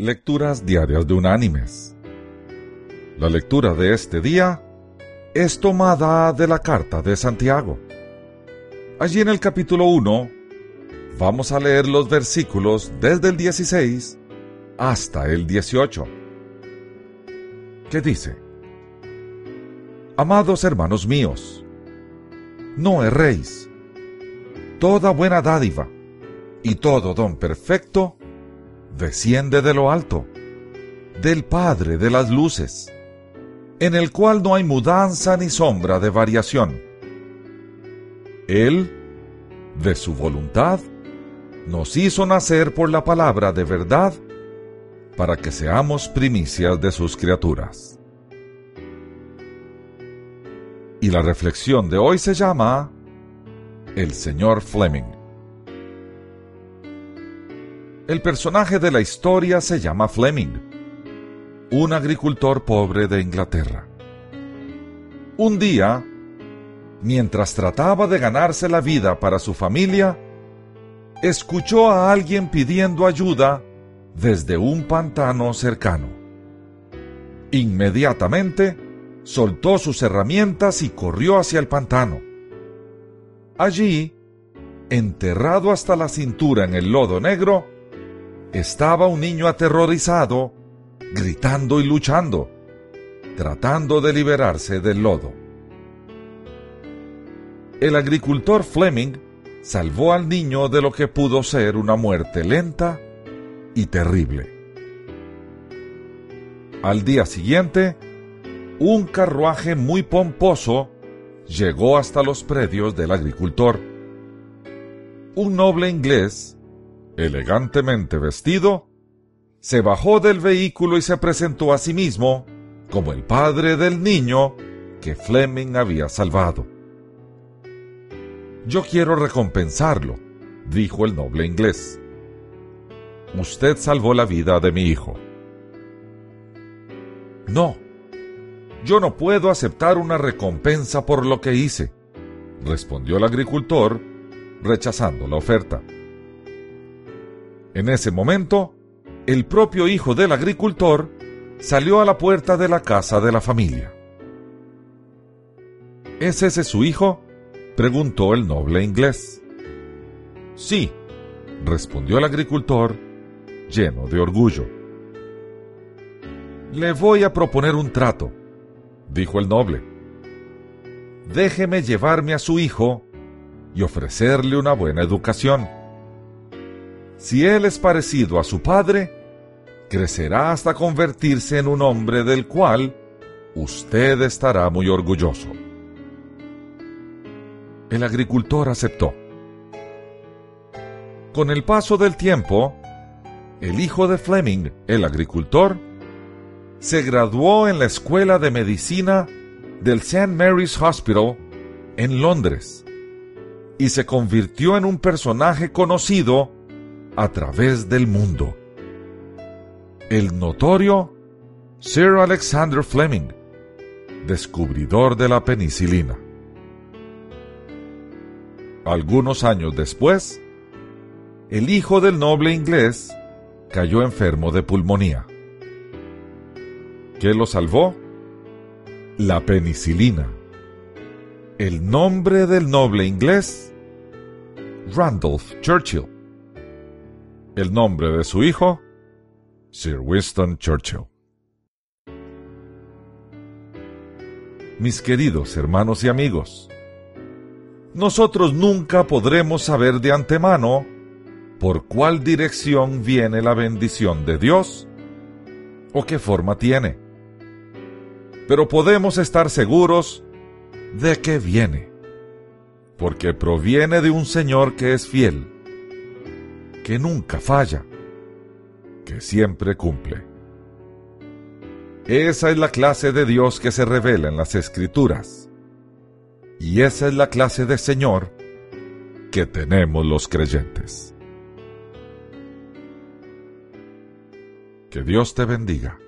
Lecturas Diarias de Unánimes. La lectura de este día es tomada de la carta de Santiago. Allí en el capítulo 1 vamos a leer los versículos desde el 16 hasta el 18. ¿Qué dice? Amados hermanos míos, no erréis. Toda buena dádiva y todo don perfecto desciende de lo alto, del Padre de las Luces, en el cual no hay mudanza ni sombra de variación. Él, de su voluntad, nos hizo nacer por la palabra de verdad, para que seamos primicias de sus criaturas. Y la reflexión de hoy se llama El señor Fleming. El personaje de la historia se llama Fleming, un agricultor pobre de Inglaterra. Un día, mientras trataba de ganarse la vida para su familia, escuchó a alguien pidiendo ayuda desde un pantano cercano. Inmediatamente, soltó sus herramientas y corrió hacia el pantano. Allí, enterrado hasta la cintura en el lodo negro, estaba un niño aterrorizado, gritando y luchando, tratando de liberarse del lodo. El agricultor Fleming salvó al niño de lo que pudo ser una muerte lenta y terrible. Al día siguiente, un carruaje muy pomposo llegó hasta los predios del agricultor. Un noble inglés elegantemente vestido, se bajó del vehículo y se presentó a sí mismo como el padre del niño que Fleming había salvado. Yo quiero recompensarlo, dijo el noble inglés. Usted salvó la vida de mi hijo. No, yo no puedo aceptar una recompensa por lo que hice, respondió el agricultor, rechazando la oferta. En ese momento, el propio hijo del agricultor salió a la puerta de la casa de la familia. ¿Es ese su hijo? preguntó el noble inglés. Sí, respondió el agricultor, lleno de orgullo. Le voy a proponer un trato, dijo el noble. Déjeme llevarme a su hijo y ofrecerle una buena educación. Si él es parecido a su padre, crecerá hasta convertirse en un hombre del cual usted estará muy orgulloso. El agricultor aceptó. Con el paso del tiempo, el hijo de Fleming, el agricultor, se graduó en la Escuela de Medicina del St. Mary's Hospital en Londres y se convirtió en un personaje conocido a través del mundo. El notorio Sir Alexander Fleming, descubridor de la penicilina. Algunos años después, el hijo del noble inglés cayó enfermo de pulmonía. ¿Qué lo salvó? La penicilina. El nombre del noble inglés, Randolph Churchill el nombre de su hijo, Sir Winston Churchill. Mis queridos hermanos y amigos, nosotros nunca podremos saber de antemano por cuál dirección viene la bendición de Dios o qué forma tiene. Pero podemos estar seguros de que viene, porque proviene de un Señor que es fiel que nunca falla, que siempre cumple. Esa es la clase de Dios que se revela en las Escrituras. Y esa es la clase de Señor que tenemos los creyentes. Que Dios te bendiga.